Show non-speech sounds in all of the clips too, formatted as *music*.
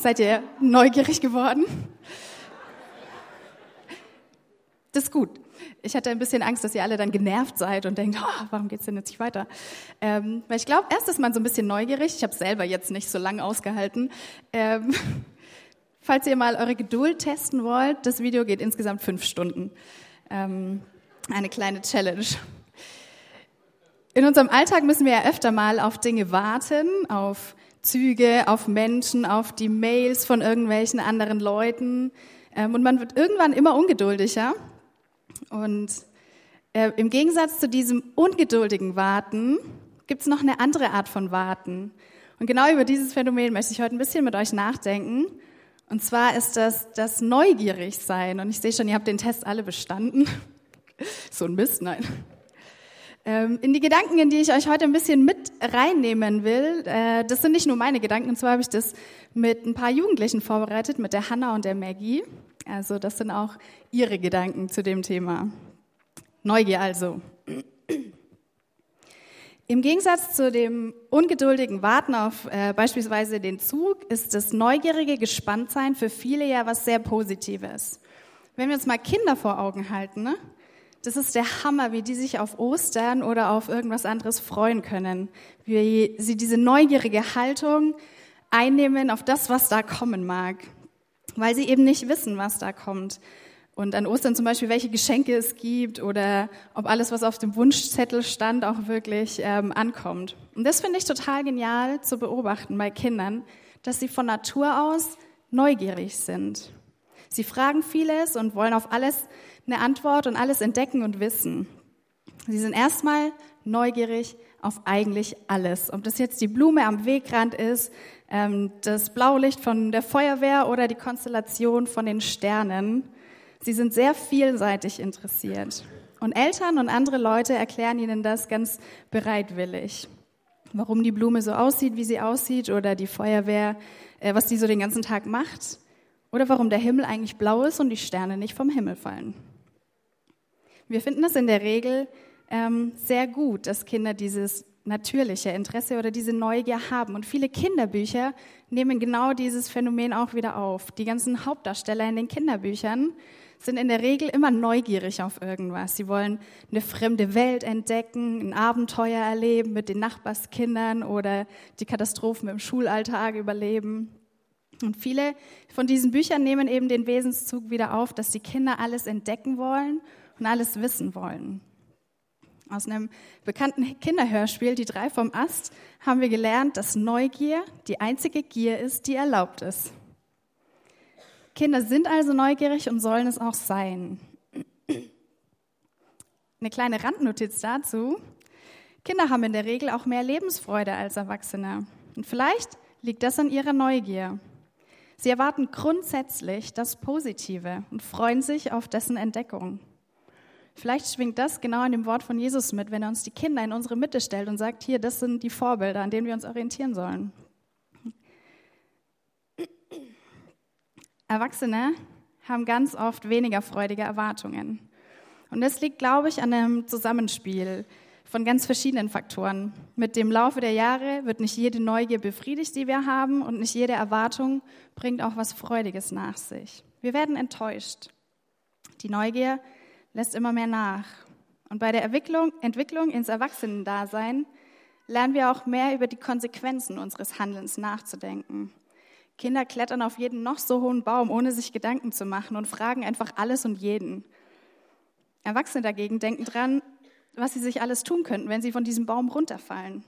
Seid ihr neugierig geworden? Das ist gut. Ich hatte ein bisschen Angst, dass ihr alle dann genervt seid und denkt, oh, warum geht's denn jetzt nicht weiter? Ähm, weil ich glaube, erst ist man so ein bisschen neugierig. Ich habe selber jetzt nicht so lange ausgehalten. Ähm, *laughs* falls ihr mal eure Geduld testen wollt, das Video geht insgesamt fünf Stunden. Ähm, eine kleine Challenge. In unserem Alltag müssen wir ja öfter mal auf Dinge warten, auf Züge, auf Menschen, auf die Mails von irgendwelchen anderen Leuten. Ähm, und man wird irgendwann immer ungeduldiger. Und äh, im Gegensatz zu diesem ungeduldigen Warten gibt es noch eine andere Art von Warten. Und genau über dieses Phänomen möchte ich heute ein bisschen mit euch nachdenken. Und zwar ist das das Neugierigsein. Und ich sehe schon, ihr habt den Test alle bestanden. *laughs* so ein Mist, nein. Ähm, in die Gedanken, in die ich euch heute ein bisschen mit reinnehmen will, äh, das sind nicht nur meine Gedanken, und zwar habe ich das mit ein paar Jugendlichen vorbereitet, mit der Hanna und der Maggie. Also das sind auch ihre Gedanken zu dem Thema. Neugier also. Im Gegensatz zu dem ungeduldigen Warten auf äh, beispielsweise den Zug ist das neugierige Gespanntsein für viele ja was sehr Positives. Wenn wir uns mal Kinder vor Augen halten, ne? Das ist der Hammer, wie die sich auf Ostern oder auf irgendwas anderes freuen können. Wie sie diese neugierige Haltung einnehmen auf das, was da kommen mag. Weil sie eben nicht wissen, was da kommt. Und an Ostern zum Beispiel, welche Geschenke es gibt oder ob alles, was auf dem Wunschzettel stand, auch wirklich ähm, ankommt. Und das finde ich total genial zu beobachten bei Kindern, dass sie von Natur aus neugierig sind. Sie fragen vieles und wollen auf alles eine Antwort und alles entdecken und wissen. Sie sind erstmal neugierig auf eigentlich alles. Ob das jetzt die Blume am Wegrand ist, ähm, das Blaulicht von der Feuerwehr oder die Konstellation von den Sternen. Sie sind sehr vielseitig interessiert. Und Eltern und andere Leute erklären ihnen das ganz bereitwillig. Warum die Blume so aussieht, wie sie aussieht, oder die Feuerwehr, äh, was die so den ganzen Tag macht. Oder warum der Himmel eigentlich blau ist und die Sterne nicht vom Himmel fallen. Wir finden es in der Regel ähm, sehr gut, dass Kinder dieses natürliche Interesse oder diese Neugier haben. Und viele Kinderbücher nehmen genau dieses Phänomen auch wieder auf. Die ganzen Hauptdarsteller in den Kinderbüchern sind in der Regel immer neugierig auf irgendwas. Sie wollen eine fremde Welt entdecken, ein Abenteuer erleben mit den Nachbarskindern oder die Katastrophen im Schulalltag überleben. Und viele von diesen Büchern nehmen eben den Wesenszug wieder auf, dass die Kinder alles entdecken wollen und alles wissen wollen. Aus einem bekannten Kinderhörspiel, Die drei vom Ast, haben wir gelernt, dass Neugier die einzige Gier ist, die erlaubt ist. Kinder sind also neugierig und sollen es auch sein. Eine kleine Randnotiz dazu. Kinder haben in der Regel auch mehr Lebensfreude als Erwachsene. Und vielleicht liegt das an ihrer Neugier. Sie erwarten grundsätzlich das Positive und freuen sich auf dessen Entdeckung. Vielleicht schwingt das genau an dem Wort von Jesus mit, wenn er uns die Kinder in unsere Mitte stellt und sagt, hier, das sind die Vorbilder, an denen wir uns orientieren sollen. Erwachsene haben ganz oft weniger freudige Erwartungen. Und das liegt, glaube ich, an einem Zusammenspiel von ganz verschiedenen Faktoren. Mit dem Laufe der Jahre wird nicht jede Neugier befriedigt, die wir haben, und nicht jede Erwartung bringt auch was Freudiges nach sich. Wir werden enttäuscht. Die Neugier lässt immer mehr nach. Und bei der Entwicklung, ins Erwachsenendasein lernen wir auch mehr über die Konsequenzen unseres Handelns nachzudenken. Kinder klettern auf jeden noch so hohen Baum, ohne sich Gedanken zu machen und fragen einfach alles und jeden. Erwachsene dagegen denken dran, was sie sich alles tun könnten, wenn sie von diesem Baum runterfallen.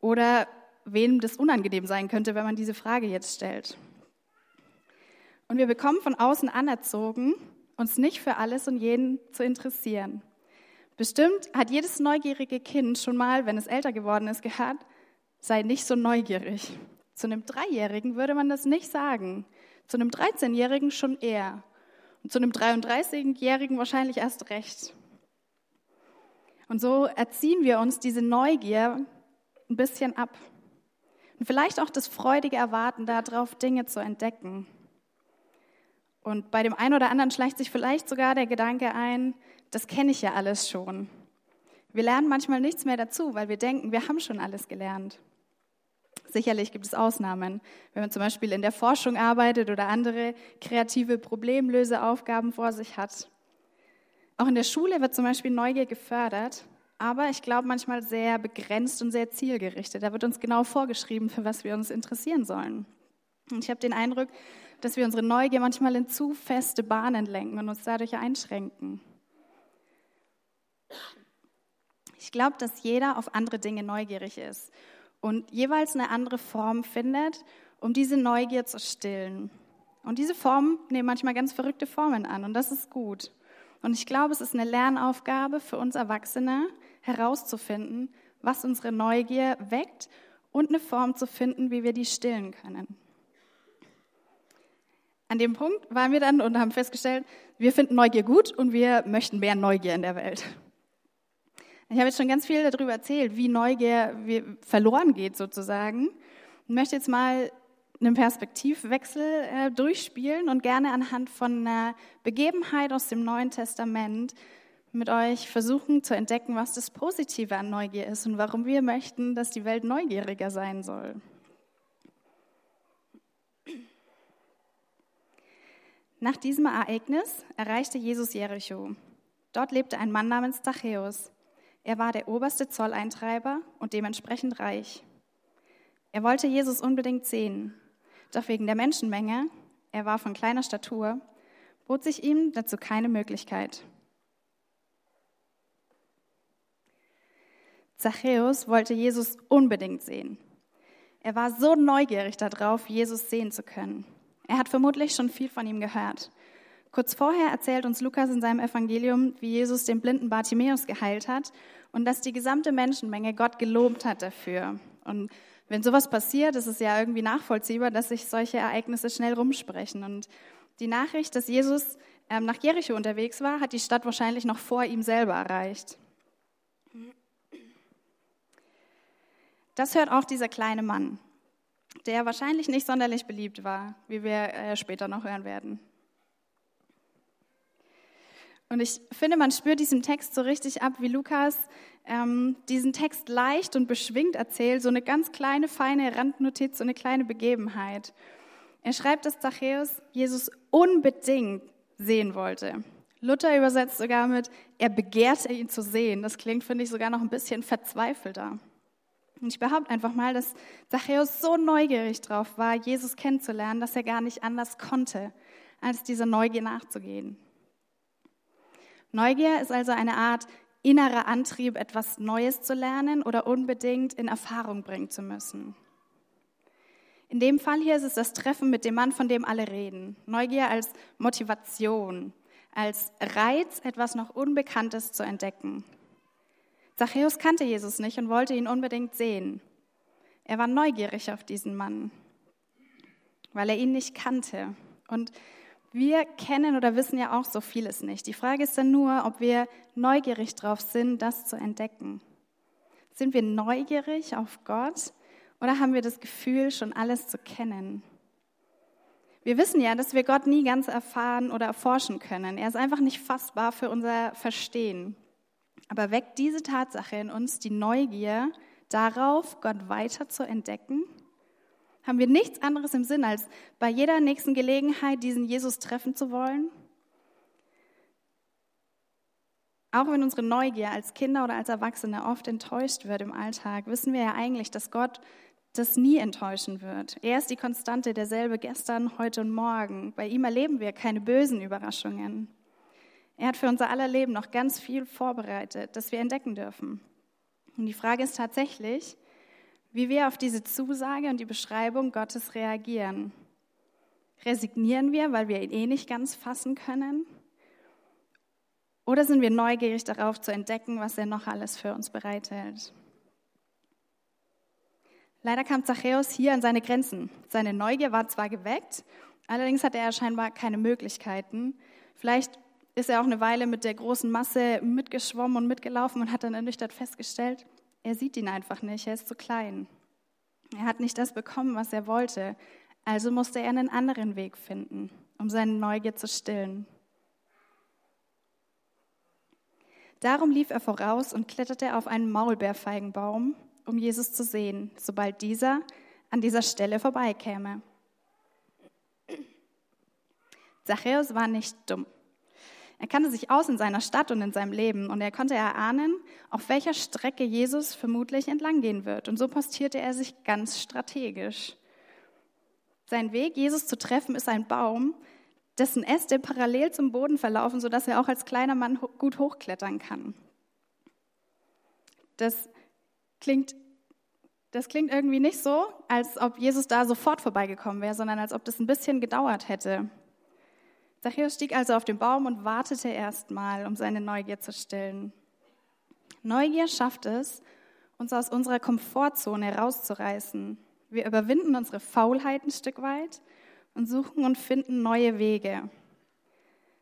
Oder wem das unangenehm sein könnte, wenn man diese Frage jetzt stellt. Und wir bekommen von außen anerzogen, uns nicht für alles und jeden zu interessieren. Bestimmt hat jedes neugierige Kind schon mal, wenn es älter geworden ist, gehört, sei nicht so neugierig. Zu einem Dreijährigen würde man das nicht sagen. Zu einem 13-Jährigen schon eher. Und zu einem 33-Jährigen wahrscheinlich erst recht. Und so erziehen wir uns diese Neugier ein bisschen ab. Und vielleicht auch das freudige Erwarten darauf, Dinge zu entdecken. Und bei dem einen oder anderen schleicht sich vielleicht sogar der Gedanke ein, das kenne ich ja alles schon. Wir lernen manchmal nichts mehr dazu, weil wir denken, wir haben schon alles gelernt. Sicherlich gibt es Ausnahmen, wenn man zum Beispiel in der Forschung arbeitet oder andere kreative Problemlöseaufgaben vor sich hat. Auch in der Schule wird zum Beispiel Neugier gefördert, aber ich glaube manchmal sehr begrenzt und sehr zielgerichtet. Da wird uns genau vorgeschrieben, für was wir uns interessieren sollen. Und ich habe den Eindruck, dass wir unsere Neugier manchmal in zu feste Bahnen lenken und uns dadurch einschränken. Ich glaube, dass jeder auf andere Dinge neugierig ist und jeweils eine andere Form findet, um diese Neugier zu stillen. Und diese Formen nehmen manchmal ganz verrückte Formen an und das ist gut. Und ich glaube, es ist eine Lernaufgabe für uns Erwachsene, herauszufinden, was unsere Neugier weckt und eine Form zu finden, wie wir die stillen können. An dem Punkt waren wir dann und haben festgestellt, wir finden Neugier gut und wir möchten mehr Neugier in der Welt. Ich habe jetzt schon ganz viel darüber erzählt, wie Neugier verloren geht sozusagen. Ich möchte jetzt mal einen Perspektivwechsel äh, durchspielen und gerne anhand von einer Begebenheit aus dem Neuen Testament mit euch versuchen zu entdecken, was das Positive an Neugier ist und warum wir möchten, dass die Welt neugieriger sein soll. Nach diesem Ereignis erreichte Jesus Jericho. Dort lebte ein Mann namens Zachäus. Er war der oberste Zolleintreiber und dementsprechend reich. Er wollte Jesus unbedingt sehen, doch wegen der Menschenmenge, er war von kleiner Statur, bot sich ihm dazu keine Möglichkeit. Zachäus wollte Jesus unbedingt sehen. Er war so neugierig darauf, Jesus sehen zu können. Er hat vermutlich schon viel von ihm gehört. Kurz vorher erzählt uns Lukas in seinem Evangelium, wie Jesus den blinden Bartimäus geheilt hat und dass die gesamte Menschenmenge Gott gelobt hat dafür. Und wenn sowas passiert, ist es ja irgendwie nachvollziehbar, dass sich solche Ereignisse schnell rumsprechen. Und die Nachricht, dass Jesus ähm, nach Jericho unterwegs war, hat die Stadt wahrscheinlich noch vor ihm selber erreicht. Das hört auch dieser kleine Mann, der wahrscheinlich nicht sonderlich beliebt war, wie wir äh, später noch hören werden. Und ich finde, man spürt diesem Text so richtig ab, wie Lukas ähm, diesen Text leicht und beschwingt erzählt, so eine ganz kleine, feine Randnotiz, so eine kleine Begebenheit. Er schreibt, dass Zachäus Jesus unbedingt sehen wollte. Luther übersetzt sogar mit, er begehrte ihn zu sehen. Das klingt, finde ich, sogar noch ein bisschen verzweifelter. Und ich behaupte einfach mal, dass Zachäus so neugierig drauf war, Jesus kennenzulernen, dass er gar nicht anders konnte, als dieser Neugier nachzugehen. Neugier ist also eine Art innerer Antrieb, etwas Neues zu lernen oder unbedingt in Erfahrung bringen zu müssen. In dem Fall hier ist es das Treffen mit dem Mann, von dem alle reden. Neugier als Motivation, als Reiz, etwas noch Unbekanntes zu entdecken. Zachäus kannte Jesus nicht und wollte ihn unbedingt sehen. Er war neugierig auf diesen Mann, weil er ihn nicht kannte. Und wir kennen oder wissen ja auch so vieles nicht. Die Frage ist dann nur, ob wir neugierig drauf sind, das zu entdecken. Sind wir neugierig auf Gott oder haben wir das Gefühl, schon alles zu kennen? Wir wissen ja, dass wir Gott nie ganz erfahren oder erforschen können. Er ist einfach nicht fassbar für unser Verstehen. Aber weckt diese Tatsache in uns die Neugier darauf, Gott weiter zu entdecken? Haben wir nichts anderes im Sinn, als bei jeder nächsten Gelegenheit diesen Jesus treffen zu wollen? Auch wenn unsere Neugier als Kinder oder als Erwachsene oft enttäuscht wird im Alltag, wissen wir ja eigentlich, dass Gott das nie enttäuschen wird. Er ist die Konstante, derselbe gestern, heute und morgen. Bei ihm erleben wir keine bösen Überraschungen. Er hat für unser aller Leben noch ganz viel vorbereitet, das wir entdecken dürfen. Und die Frage ist tatsächlich, wie wir auf diese Zusage und die Beschreibung Gottes reagieren. Resignieren wir, weil wir ihn eh nicht ganz fassen können? Oder sind wir neugierig darauf zu entdecken, was er noch alles für uns bereithält? Leider kam Zachäus hier an seine Grenzen. Seine Neugier war zwar geweckt, allerdings hatte er scheinbar keine Möglichkeiten. Vielleicht ist er auch eine Weile mit der großen Masse mitgeschwommen und mitgelaufen und hat dann ernüchtert festgestellt, er sieht ihn einfach nicht, er ist zu klein. Er hat nicht das bekommen, was er wollte. Also musste er einen anderen Weg finden, um seine Neugier zu stillen. Darum lief er voraus und kletterte auf einen Maulbeerfeigenbaum, um Jesus zu sehen, sobald dieser an dieser Stelle vorbeikäme. Zachäus war nicht dumm. Er kannte sich aus in seiner Stadt und in seinem Leben und er konnte erahnen, auf welcher Strecke Jesus vermutlich entlang gehen wird. Und so postierte er sich ganz strategisch. Sein Weg, Jesus zu treffen, ist ein Baum, dessen Äste parallel zum Boden verlaufen, sodass er auch als kleiner Mann gut hochklettern kann. Das klingt, das klingt irgendwie nicht so, als ob Jesus da sofort vorbeigekommen wäre, sondern als ob das ein bisschen gedauert hätte. Zachäus stieg also auf den Baum und wartete erstmal, um seine Neugier zu stillen. Neugier schafft es, uns aus unserer Komfortzone rauszureißen. Wir überwinden unsere Faulheit ein Stück weit und suchen und finden neue Wege.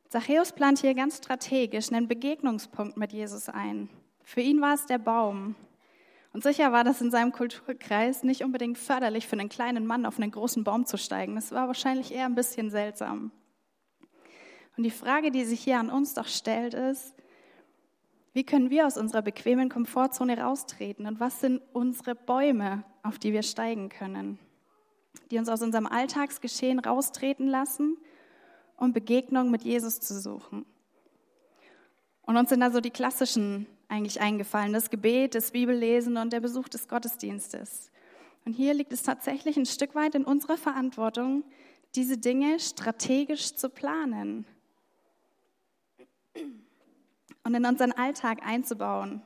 Zachäus plant hier ganz strategisch einen Begegnungspunkt mit Jesus ein. Für ihn war es der Baum. Und sicher war das in seinem Kulturkreis nicht unbedingt förderlich für einen kleinen Mann auf einen großen Baum zu steigen. Das war wahrscheinlich eher ein bisschen seltsam. Und die Frage, die sich hier an uns doch stellt, ist, wie können wir aus unserer bequemen Komfortzone raustreten und was sind unsere Bäume, auf die wir steigen können, die uns aus unserem Alltagsgeschehen raustreten lassen, um Begegnung mit Jesus zu suchen. Und uns sind also die klassischen eigentlich eingefallen, das Gebet, das Bibellesen und der Besuch des Gottesdienstes. Und hier liegt es tatsächlich ein Stück weit in unserer Verantwortung, diese Dinge strategisch zu planen und in unseren Alltag einzubauen.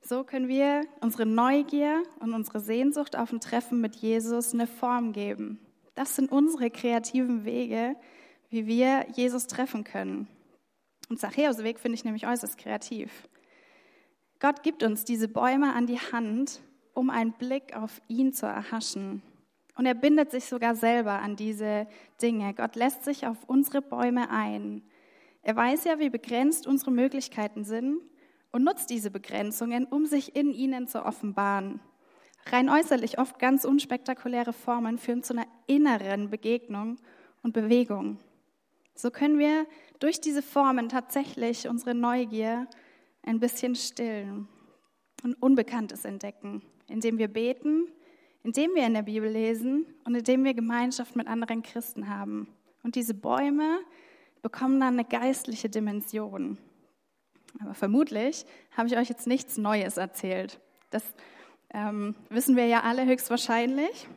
So können wir unsere Neugier und unsere Sehnsucht auf ein Treffen mit Jesus eine Form geben. Das sind unsere kreativen Wege, wie wir Jesus treffen können. Und Zachäus Weg finde ich nämlich äußerst kreativ. Gott gibt uns diese Bäume an die Hand, um einen Blick auf ihn zu erhaschen. Und er bindet sich sogar selber an diese Dinge. Gott lässt sich auf unsere Bäume ein. Er weiß ja, wie begrenzt unsere Möglichkeiten sind und nutzt diese Begrenzungen, um sich in ihnen zu offenbaren. Rein äußerlich oft ganz unspektakuläre Formen führen zu einer inneren Begegnung und Bewegung. So können wir durch diese Formen tatsächlich unsere Neugier ein bisschen stillen und Unbekanntes entdecken, indem wir beten, indem wir in der Bibel lesen und indem wir Gemeinschaft mit anderen Christen haben. Und diese Bäume bekommen dann eine geistliche Dimension. Aber vermutlich habe ich euch jetzt nichts Neues erzählt. Das ähm, wissen wir ja alle höchstwahrscheinlich.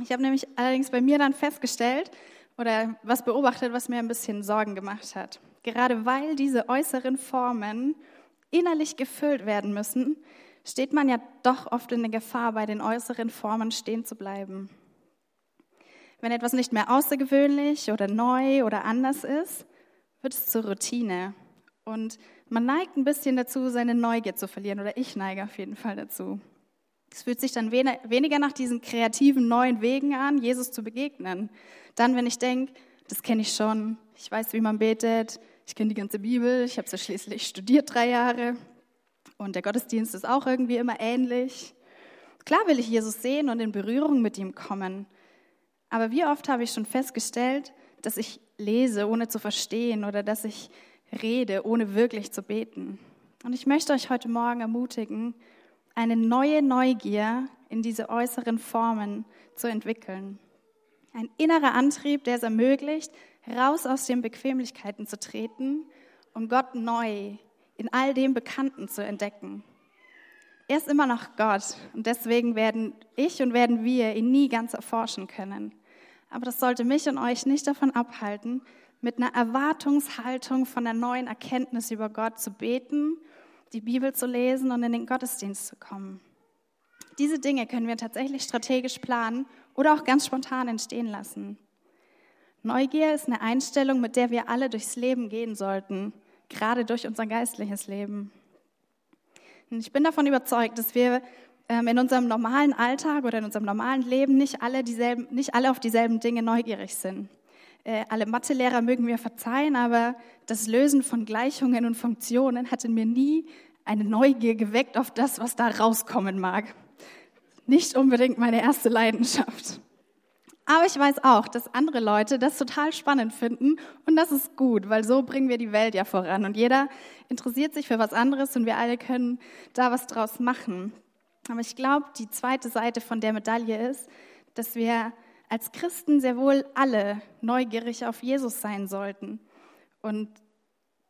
Ich habe nämlich allerdings bei mir dann festgestellt oder was beobachtet, was mir ein bisschen Sorgen gemacht hat. Gerade weil diese äußeren Formen innerlich gefüllt werden müssen, steht man ja doch oft in der Gefahr, bei den äußeren Formen stehen zu bleiben. Wenn etwas nicht mehr außergewöhnlich oder neu oder anders ist, wird es zur Routine. Und man neigt ein bisschen dazu, seine Neugier zu verlieren. Oder ich neige auf jeden Fall dazu. Es fühlt sich dann weniger nach diesen kreativen neuen Wegen an, Jesus zu begegnen. Dann, wenn ich denke, das kenne ich schon, ich weiß, wie man betet, ich kenne die ganze Bibel, ich habe sie schließlich studiert drei Jahre und der Gottesdienst ist auch irgendwie immer ähnlich. Klar will ich Jesus sehen und in Berührung mit ihm kommen, aber wie oft habe ich schon festgestellt, dass ich lese, ohne zu verstehen oder dass ich rede, ohne wirklich zu beten. Und ich möchte euch heute Morgen ermutigen, eine neue Neugier in diese äußeren Formen zu entwickeln. Ein innerer Antrieb, der es ermöglicht, raus aus den Bequemlichkeiten zu treten, um Gott neu in all dem Bekannten zu entdecken. Er ist immer noch Gott und deswegen werden ich und werden wir ihn nie ganz erforschen können. Aber das sollte mich und euch nicht davon abhalten, mit einer Erwartungshaltung von der neuen Erkenntnis über Gott zu beten, die Bibel zu lesen und in den Gottesdienst zu kommen. Diese Dinge können wir tatsächlich strategisch planen oder auch ganz spontan entstehen lassen. Neugier ist eine Einstellung, mit der wir alle durchs Leben gehen sollten, gerade durch unser geistliches Leben. Und ich bin davon überzeugt, dass wir in unserem normalen Alltag oder in unserem normalen Leben nicht alle, dieselben, nicht alle auf dieselben Dinge neugierig sind. Äh, alle Mathelehrer mögen mir verzeihen, aber das Lösen von Gleichungen und Funktionen hat in mir nie eine Neugier geweckt auf das, was da rauskommen mag. Nicht unbedingt meine erste Leidenschaft. Aber ich weiß auch, dass andere Leute das total spannend finden und das ist gut, weil so bringen wir die Welt ja voran und jeder interessiert sich für was anderes und wir alle können da was draus machen. Aber ich glaube, die zweite Seite von der Medaille ist, dass wir als Christen sehr wohl alle neugierig auf Jesus sein sollten und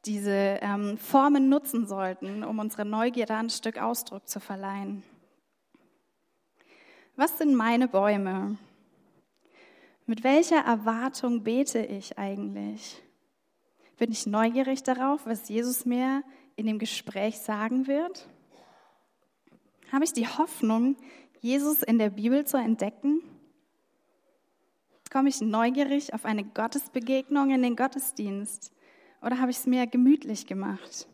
diese ähm, Formen nutzen sollten, um unserer Neugierde ein Stück Ausdruck zu verleihen. Was sind meine Bäume? Mit welcher Erwartung bete ich eigentlich? Bin ich neugierig darauf, was Jesus mir in dem Gespräch sagen wird? Habe ich die Hoffnung, Jesus in der Bibel zu entdecken? Komme ich neugierig auf eine Gottesbegegnung in den Gottesdienst? Oder habe ich es mir gemütlich gemacht?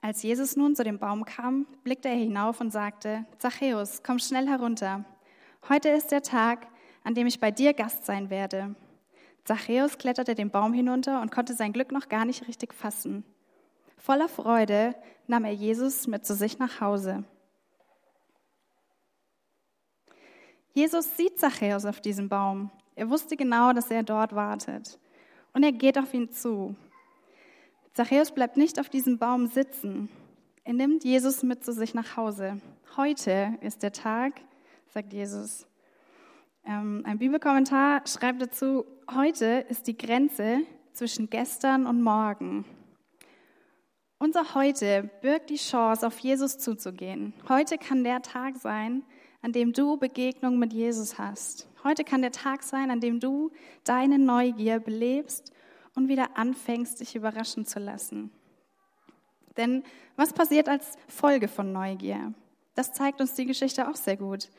Als Jesus nun zu dem Baum kam, blickte er hinauf und sagte, Zachäus, komm schnell herunter. Heute ist der Tag, an dem ich bei dir Gast sein werde. Zachäus kletterte den Baum hinunter und konnte sein Glück noch gar nicht richtig fassen. Voller Freude nahm er Jesus mit zu sich nach Hause. Jesus sieht Zachäus auf diesem Baum. Er wusste genau, dass er dort wartet. Und er geht auf ihn zu. Zachäus bleibt nicht auf diesem Baum sitzen. Er nimmt Jesus mit zu sich nach Hause. Heute ist der Tag, sagt Jesus. Ähm, ein Bibelkommentar schreibt dazu, heute ist die Grenze zwischen gestern und morgen. Unser Heute birgt die Chance, auf Jesus zuzugehen. Heute kann der Tag sein, an dem du Begegnung mit Jesus hast. Heute kann der Tag sein, an dem du deine Neugier belebst und wieder anfängst, dich überraschen zu lassen. Denn was passiert als Folge von Neugier? Das zeigt uns die Geschichte auch sehr gut.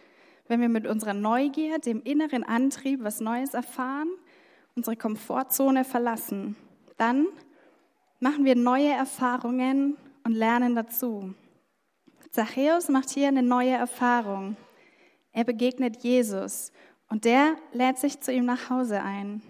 Wenn wir mit unserer Neugier, dem inneren Antrieb, was Neues erfahren, unsere Komfortzone verlassen, dann machen wir neue Erfahrungen und lernen dazu. Zachäus macht hier eine neue Erfahrung. Er begegnet Jesus und der lädt sich zu ihm nach Hause ein.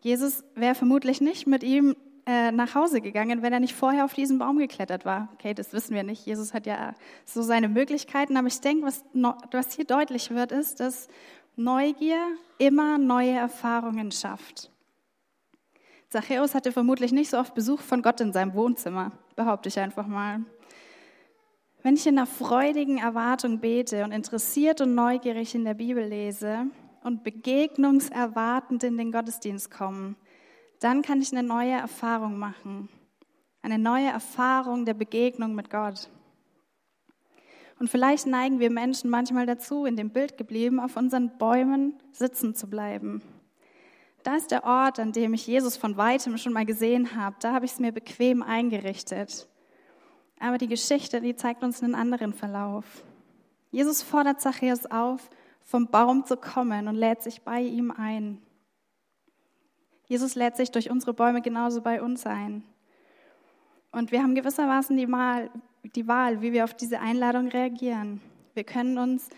Jesus wäre vermutlich nicht mit ihm äh, nach Hause gegangen, wenn er nicht vorher auf diesen Baum geklettert war. Okay, das wissen wir nicht. Jesus hat ja so seine Möglichkeiten, aber ich denke, was, was hier deutlich wird, ist, dass Neugier immer neue Erfahrungen schafft. Zachäus hatte vermutlich nicht so oft Besuch von Gott in seinem Wohnzimmer, behaupte ich einfach mal. Wenn ich in einer freudigen Erwartung bete und interessiert und neugierig in der Bibel lese, und begegnungserwartend in den Gottesdienst kommen, dann kann ich eine neue Erfahrung machen. Eine neue Erfahrung der Begegnung mit Gott. Und vielleicht neigen wir Menschen manchmal dazu, in dem Bild geblieben, auf unseren Bäumen sitzen zu bleiben. Da ist der Ort, an dem ich Jesus von weitem schon mal gesehen habe. Da habe ich es mir bequem eingerichtet. Aber die Geschichte, die zeigt uns einen anderen Verlauf. Jesus fordert Zachäus auf, vom Baum zu kommen und lädt sich bei ihm ein. Jesus lädt sich durch unsere Bäume genauso bei uns ein. Und wir haben gewissermaßen die Wahl, die Wahl wie wir auf diese Einladung reagieren. Wir können uns,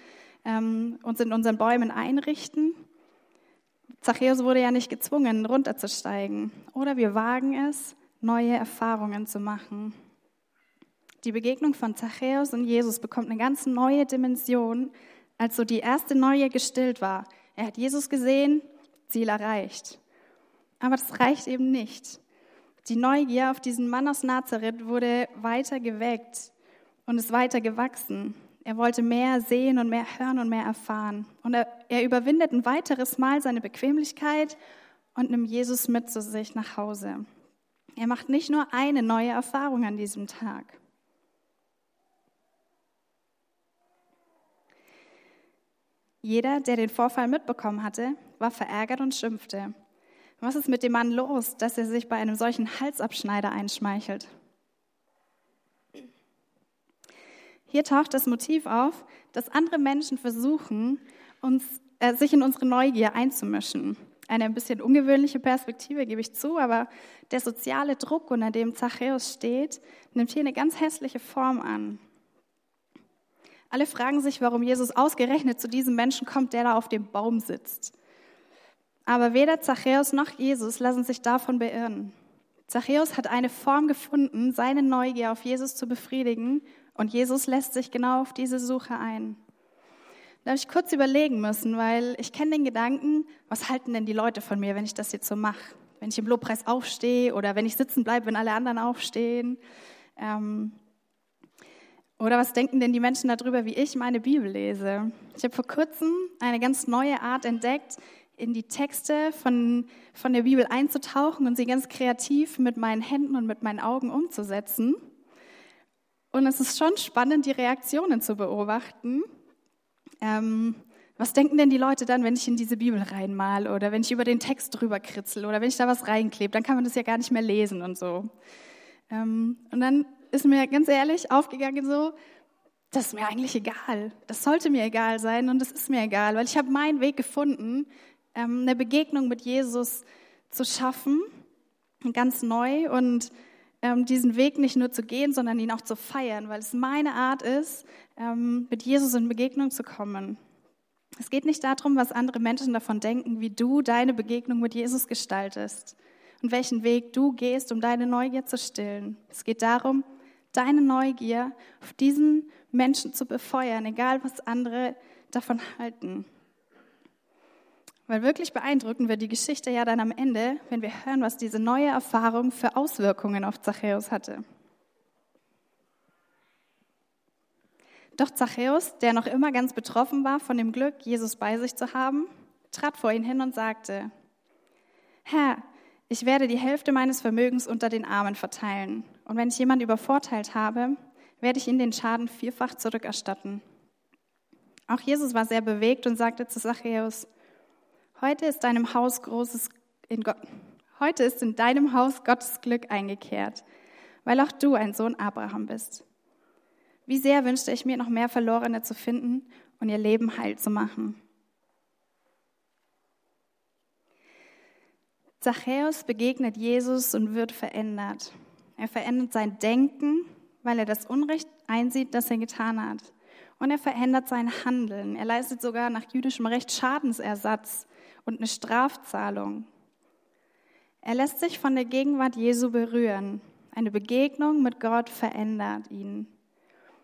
ähm, uns in unseren Bäumen einrichten. Zachäus wurde ja nicht gezwungen, runterzusteigen. Oder wir wagen es, neue Erfahrungen zu machen. Die Begegnung von Zachäus und Jesus bekommt eine ganz neue Dimension, als so die erste Neue gestillt war. Er hat Jesus gesehen, Ziel erreicht. Aber das reicht eben nicht. Die Neugier auf diesen Mann aus Nazareth wurde weiter geweckt und ist weiter gewachsen. Er wollte mehr sehen und mehr hören und mehr erfahren. Und er, er überwindet ein weiteres Mal seine Bequemlichkeit und nimmt Jesus mit zu sich nach Hause. Er macht nicht nur eine neue Erfahrung an diesem Tag. Jeder, der den Vorfall mitbekommen hatte, war verärgert und schimpfte. Was ist mit dem Mann los, dass er sich bei einem solchen Halsabschneider einschmeichelt? Hier taucht das Motiv auf, dass andere Menschen versuchen, uns, äh, sich in unsere Neugier einzumischen. Eine ein bisschen ungewöhnliche Perspektive, gebe ich zu, aber der soziale Druck, unter dem Zachäus steht, nimmt hier eine ganz hässliche Form an. Alle fragen sich, warum Jesus ausgerechnet zu diesem Menschen kommt, der da auf dem Baum sitzt. Aber weder Zachäus noch Jesus lassen sich davon beirren. Zachäus hat eine Form gefunden, seine Neugier auf Jesus zu befriedigen und Jesus lässt sich genau auf diese Suche ein. Da habe ich kurz überlegen müssen, weil ich kenne den Gedanken, was halten denn die Leute von mir, wenn ich das jetzt so mache? Wenn ich im Lobpreis aufstehe oder wenn ich sitzen bleibe, wenn alle anderen aufstehen. Ähm, Oder was denken denn die Menschen darüber, wie ich meine Bibel lese? Ich habe vor kurzem eine ganz neue Art entdeckt, in die Texte von, von der Bibel einzutauchen und sie ganz kreativ mit meinen Händen und mit meinen Augen umzusetzen. Und es ist schon spannend, die Reaktionen zu beobachten. Ähm, was denken denn die Leute dann, wenn ich in diese Bibel reinmal oder wenn ich über den Text drüber kritzel oder wenn ich da was reinklebe? Dann kann man das ja gar nicht mehr lesen und so. Ähm, und dann ist mir ganz ehrlich aufgegangen so, das ist mir eigentlich egal. Das sollte mir egal sein und das ist mir egal, weil ich habe meinen Weg gefunden, eine Begegnung mit Jesus zu schaffen, ganz neu und ähm, diesen Weg nicht nur zu gehen, sondern ihn auch zu feiern, weil es meine Art ist, ähm, mit Jesus in Begegnung zu kommen. Es geht nicht darum, was andere Menschen davon denken, wie du deine Begegnung mit Jesus gestaltest und welchen Weg du gehst, um deine Neugier zu stillen. Es geht darum, deine Neugier auf diesen Menschen zu befeuern, egal was andere davon halten. Weil wirklich beeindruckend wird die Geschichte ja dann am Ende, wenn wir hören, was diese neue Erfahrung für Auswirkungen auf Zachäus hatte. Doch Zachäus, der noch immer ganz betroffen war von dem Glück, Jesus bei sich zu haben, trat vor ihn hin und sagte, Herr, ich werde die Hälfte meines Vermögens unter den Armen verteilen. Und wenn ich jemanden übervorteilt habe, werde ich ihm den Schaden vierfach zurückerstatten. Auch Jesus war sehr bewegt und sagte zu Zachäus, Heute ist deinem Haus großes in heute ist in deinem Haus Gottes Glück eingekehrt, weil auch du ein Sohn Abraham bist. Wie sehr wünschte ich mir noch mehr Verlorene zu finden und ihr Leben heil zu machen. Zachäus begegnet Jesus und wird verändert. Er verändert sein Denken, weil er das Unrecht einsieht, das er getan hat. Und er verändert sein Handeln. Er leistet sogar nach jüdischem Recht Schadensersatz und eine Strafzahlung. Er lässt sich von der Gegenwart Jesu berühren. Eine Begegnung mit Gott verändert ihn.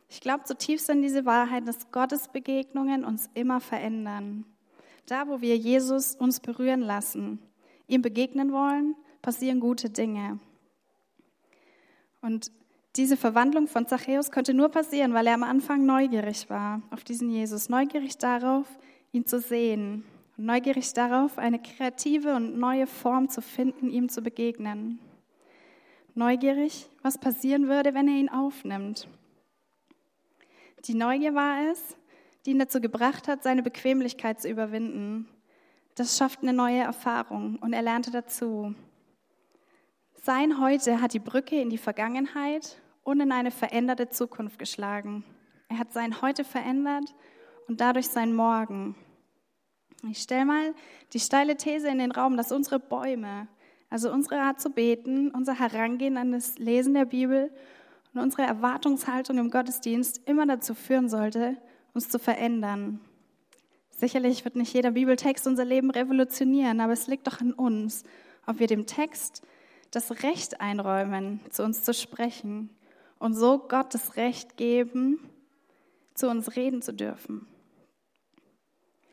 Ich glaube zutiefst an diese Wahrheit, dass Gottes Begegnungen uns immer verändern. Da, wo wir Jesus uns berühren lassen, ihm begegnen wollen, passieren gute Dinge. Und diese Verwandlung von Zachäus konnte nur passieren, weil er am Anfang neugierig war auf diesen Jesus, neugierig darauf, ihn zu sehen neugierig darauf, eine kreative und neue Form zu finden, ihm zu begegnen. Neugierig, was passieren würde, wenn er ihn aufnimmt. Die Neugier war es, die ihn dazu gebracht hat, seine Bequemlichkeit zu überwinden. Das schafft eine neue Erfahrung und er lernte dazu. Sein Heute hat die Brücke in die Vergangenheit und in eine veränderte Zukunft geschlagen. Er hat sein Heute verändert und dadurch sein Morgen. Ich stelle mal die steile These in den Raum, dass unsere Bäume, also unsere Art zu beten, unser Herangehen an das Lesen der Bibel und unsere Erwartungshaltung im Gottesdienst immer dazu führen sollte, uns zu verändern. Sicherlich wird nicht jeder Bibeltext unser Leben revolutionieren, aber es liegt doch an uns, ob wir dem Text das Recht einräumen, zu uns zu sprechen und so Gott das Recht geben, zu uns reden zu dürfen.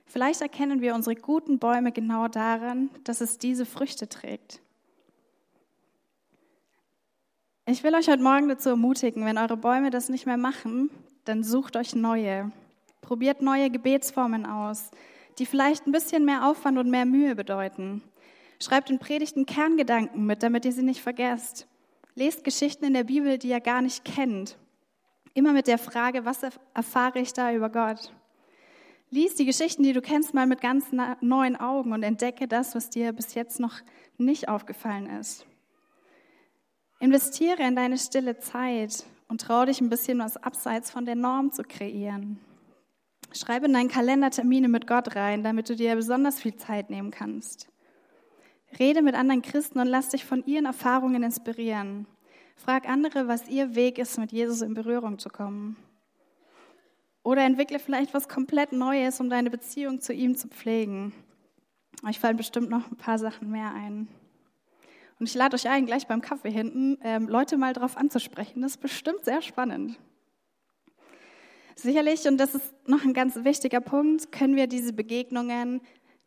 Vielleicht erkennen wir unsere guten Bäume genau daran, dass es diese Früchte trägt. Ich will euch heute Morgen dazu ermutigen, wenn eure Bäume das nicht mehr machen, dann sucht euch neue. Probiert neue Gebetsformen aus, die vielleicht ein bisschen mehr Aufwand und mehr Mühe bedeuten. Schreibt in Predigten Kerngedanken mit, damit ihr sie nicht vergesst. Lest Geschichten in der Bibel, die ihr gar nicht kennt. Immer mit der Frage, was erfahre ich da über Gott? Lies die Geschichten, die du kennst, mal mit ganz neuen Augen und entdecke das, was dir bis jetzt noch nicht aufgefallen ist. Investiere in deine stille Zeit und traue dich ein bisschen was abseits von der Norm zu kreieren. Schreibe in deinen Kalender Termine mit Gott rein, damit du dir besonders viel Zeit nehmen kannst. Rede mit anderen Christen und lass dich von ihren Erfahrungen inspirieren. Frag andere, was ihr Weg ist, mit Jesus in Berührung zu kommen. Oder entwickle vielleicht was komplett Neues, um deine Beziehung zu ihm zu pflegen. Euch fallen bestimmt noch ein paar Sachen mehr ein. Und ich lade euch ein, gleich beim Kaffee hinten ähm, Leute mal drauf anzusprechen. Das ist bestimmt sehr spannend. Sicherlich, und das ist noch ein ganz wichtiger Punkt, können wir diese Begegnungen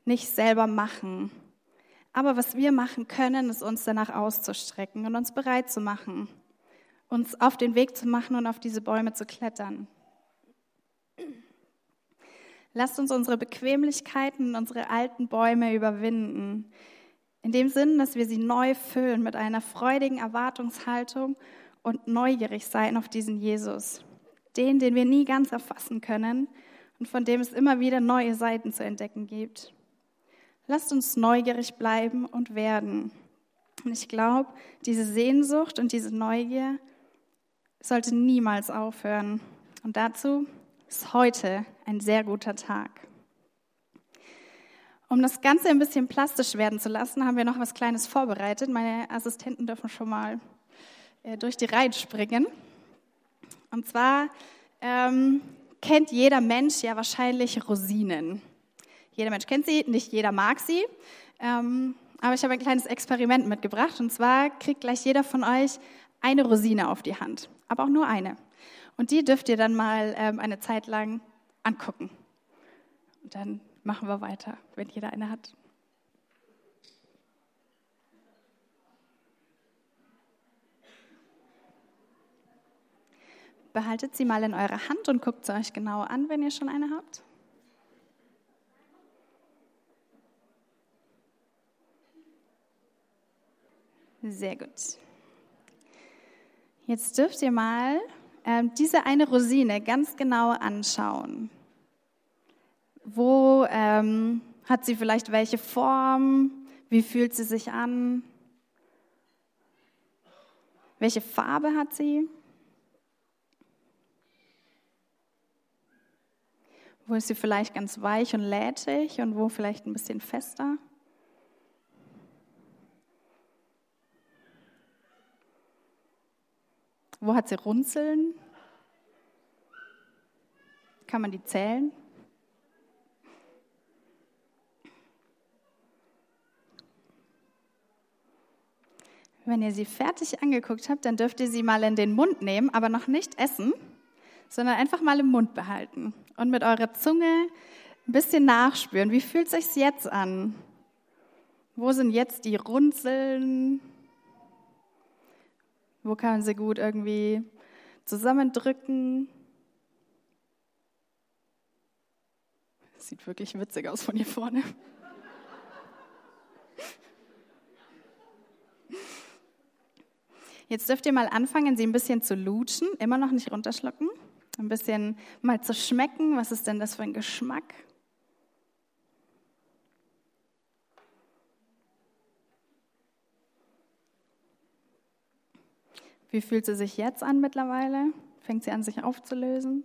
nicht selber machen. Aber was wir machen können, ist uns danach auszustrecken und uns bereit zu machen. uns auf den Weg zu machen und auf diese Bäume zu klettern. Lasst uns unsere Bequemlichkeiten, unsere alten Bäume überwinden. In dem Sinn, dass wir sie neu füllen mit einer freudigen Erwartungshaltung und neugierig sein auf diesen Jesus. Den, den wir nie ganz erfassen können und von dem es immer wieder neue Seiten zu entdecken gibt. Lasst uns neugierig bleiben und werden. Und ich glaube, diese Sehnsucht und diese Neugier sollte niemals aufhören. Und dazu ist heute ein sehr guter Tag. Um das Ganze ein bisschen plastisch werden zu lassen, haben wir noch was Kleines vorbereitet. Meine Assistenten dürfen schon mal äh, durch die Reihen springen. Und zwar ähm, kennt jeder Mensch ja wahrscheinlich Rosinen. Jeder Mensch kennt sie, nicht jeder mag sie. Ähm, aber ich habe ein kleines Experiment mitgebracht. Und zwar kriegt gleich jeder von euch eine Rosine auf die Hand. Aber auch nur eine. Und die dürft ihr dann mal ähm, eine Zeit lang angucken. Und dann machen wir weiter, wenn jeder eine hat. Behaltet sie mal in eurer Hand und guckt sie euch genau an, wenn ihr schon eine habt. Sehr gut. Jetzt dürft ihr mal diese eine Rosine ganz genau anschauen. Wo ähm, hat sie vielleicht welche Form? Wie fühlt sie sich an? Welche Farbe hat sie? Wo ist sie vielleicht ganz weich und lätig und wo vielleicht ein bisschen fester? Wo hat sie Runzeln? Kann man die zählen? Wenn ihr sie fertig angeguckt habt, dann dürft ihr sie mal in den Mund nehmen, aber noch nicht essen, sondern einfach mal im Mund behalten und mit eurer Zunge ein bisschen nachspüren. Wie fühlt es sich jetzt an? Wo sind jetzt die Runzeln? Wo kann man sie gut irgendwie zusammendrücken? sieht wirklich witzig aus von hier vorne. Jetzt dürft ihr mal anfangen, sie ein bisschen zu lutschen, immer noch nicht runterschlucken, ein bisschen mal zu schmecken, was ist denn das für ein Geschmack? Wie fühlt sie sich jetzt an mittlerweile? Fängt sie an, sich aufzulösen?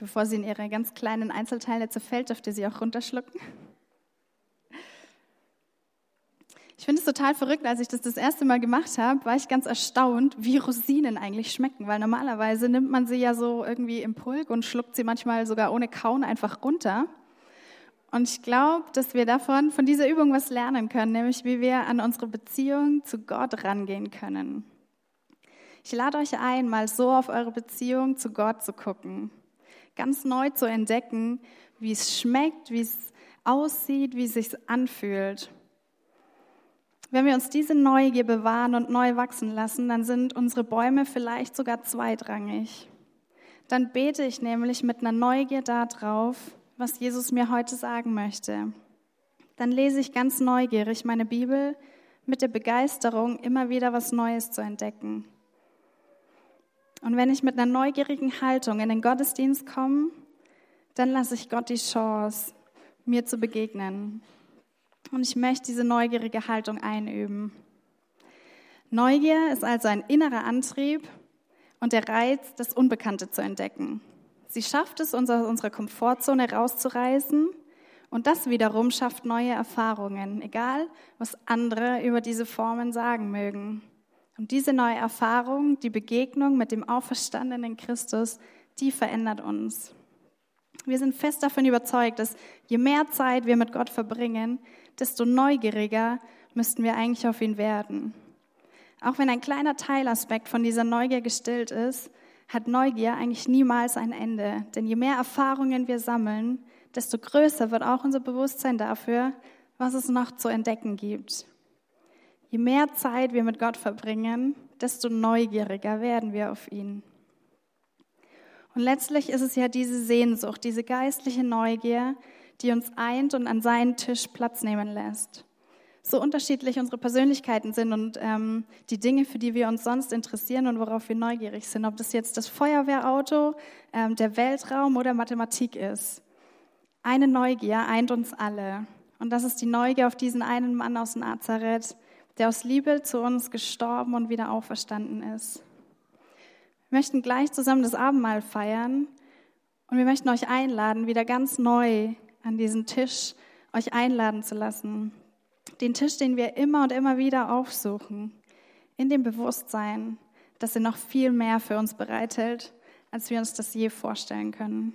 Bevor sie in ihre ganz kleinen Einzelteile zerfällt, dürft ihr sie auch runterschlucken. Ich finde es total verrückt, als ich das das erste Mal gemacht habe, war ich ganz erstaunt, wie Rosinen eigentlich schmecken, weil normalerweise nimmt man sie ja so irgendwie im Pulk und schluckt sie manchmal sogar ohne Kauen einfach runter. Und ich glaube, dass wir davon, von dieser Übung was lernen können, nämlich wie wir an unsere Beziehung zu Gott rangehen können. Ich lade euch ein, mal so auf eure Beziehung zu Gott zu gucken. Ganz neu zu entdecken, wie es schmeckt, wie es aussieht, wie es sich anfühlt. Wenn wir uns diese Neugier bewahren und neu wachsen lassen, dann sind unsere Bäume vielleicht sogar zweitrangig. Dann bete ich nämlich mit einer Neugier darauf, was Jesus mir heute sagen möchte. Dann lese ich ganz neugierig meine Bibel mit der Begeisterung, immer wieder was Neues zu entdecken. Und wenn ich mit einer neugierigen Haltung in den Gottesdienst komme, dann lasse ich Gott die Chance, mir zu begegnen. Und ich möchte diese neugierige Haltung einüben. Neugier ist also ein innerer Antrieb und der Reiz, das Unbekannte zu entdecken. Sie schafft es, uns aus unserer Komfortzone rauszureißen und das wiederum schafft neue Erfahrungen, egal was andere über diese Formen sagen mögen. Und diese neue Erfahrung, die Begegnung mit dem auferstandenen Christus, die verändert uns. Wir sind fest davon überzeugt, dass je mehr Zeit wir mit Gott verbringen, desto neugieriger müssten wir eigentlich auf ihn werden. Auch wenn ein kleiner Teilaspekt von dieser Neugier gestillt ist, hat Neugier eigentlich niemals ein Ende. Denn je mehr Erfahrungen wir sammeln, desto größer wird auch unser Bewusstsein dafür, was es noch zu entdecken gibt. Je mehr Zeit wir mit Gott verbringen, desto neugieriger werden wir auf ihn. Und letztlich ist es ja diese Sehnsucht, diese geistliche Neugier, die uns eint und an seinen Tisch Platz nehmen lässt. So unterschiedlich unsere Persönlichkeiten sind und ähm, die Dinge, für die wir uns sonst interessieren und worauf wir neugierig sind, ob das jetzt das Feuerwehrauto, ähm, der Weltraum oder Mathematik ist. Eine Neugier eint uns alle. Und das ist die Neugier auf diesen einen Mann aus Nazareth, der aus Liebe zu uns gestorben und wieder auferstanden ist. Wir möchten gleich zusammen das Abendmahl feiern und wir möchten euch einladen, wieder ganz neu an diesen Tisch euch einladen zu lassen. Den Tisch, den wir immer und immer wieder aufsuchen, in dem Bewusstsein, dass er noch viel mehr für uns bereithält, als wir uns das je vorstellen können.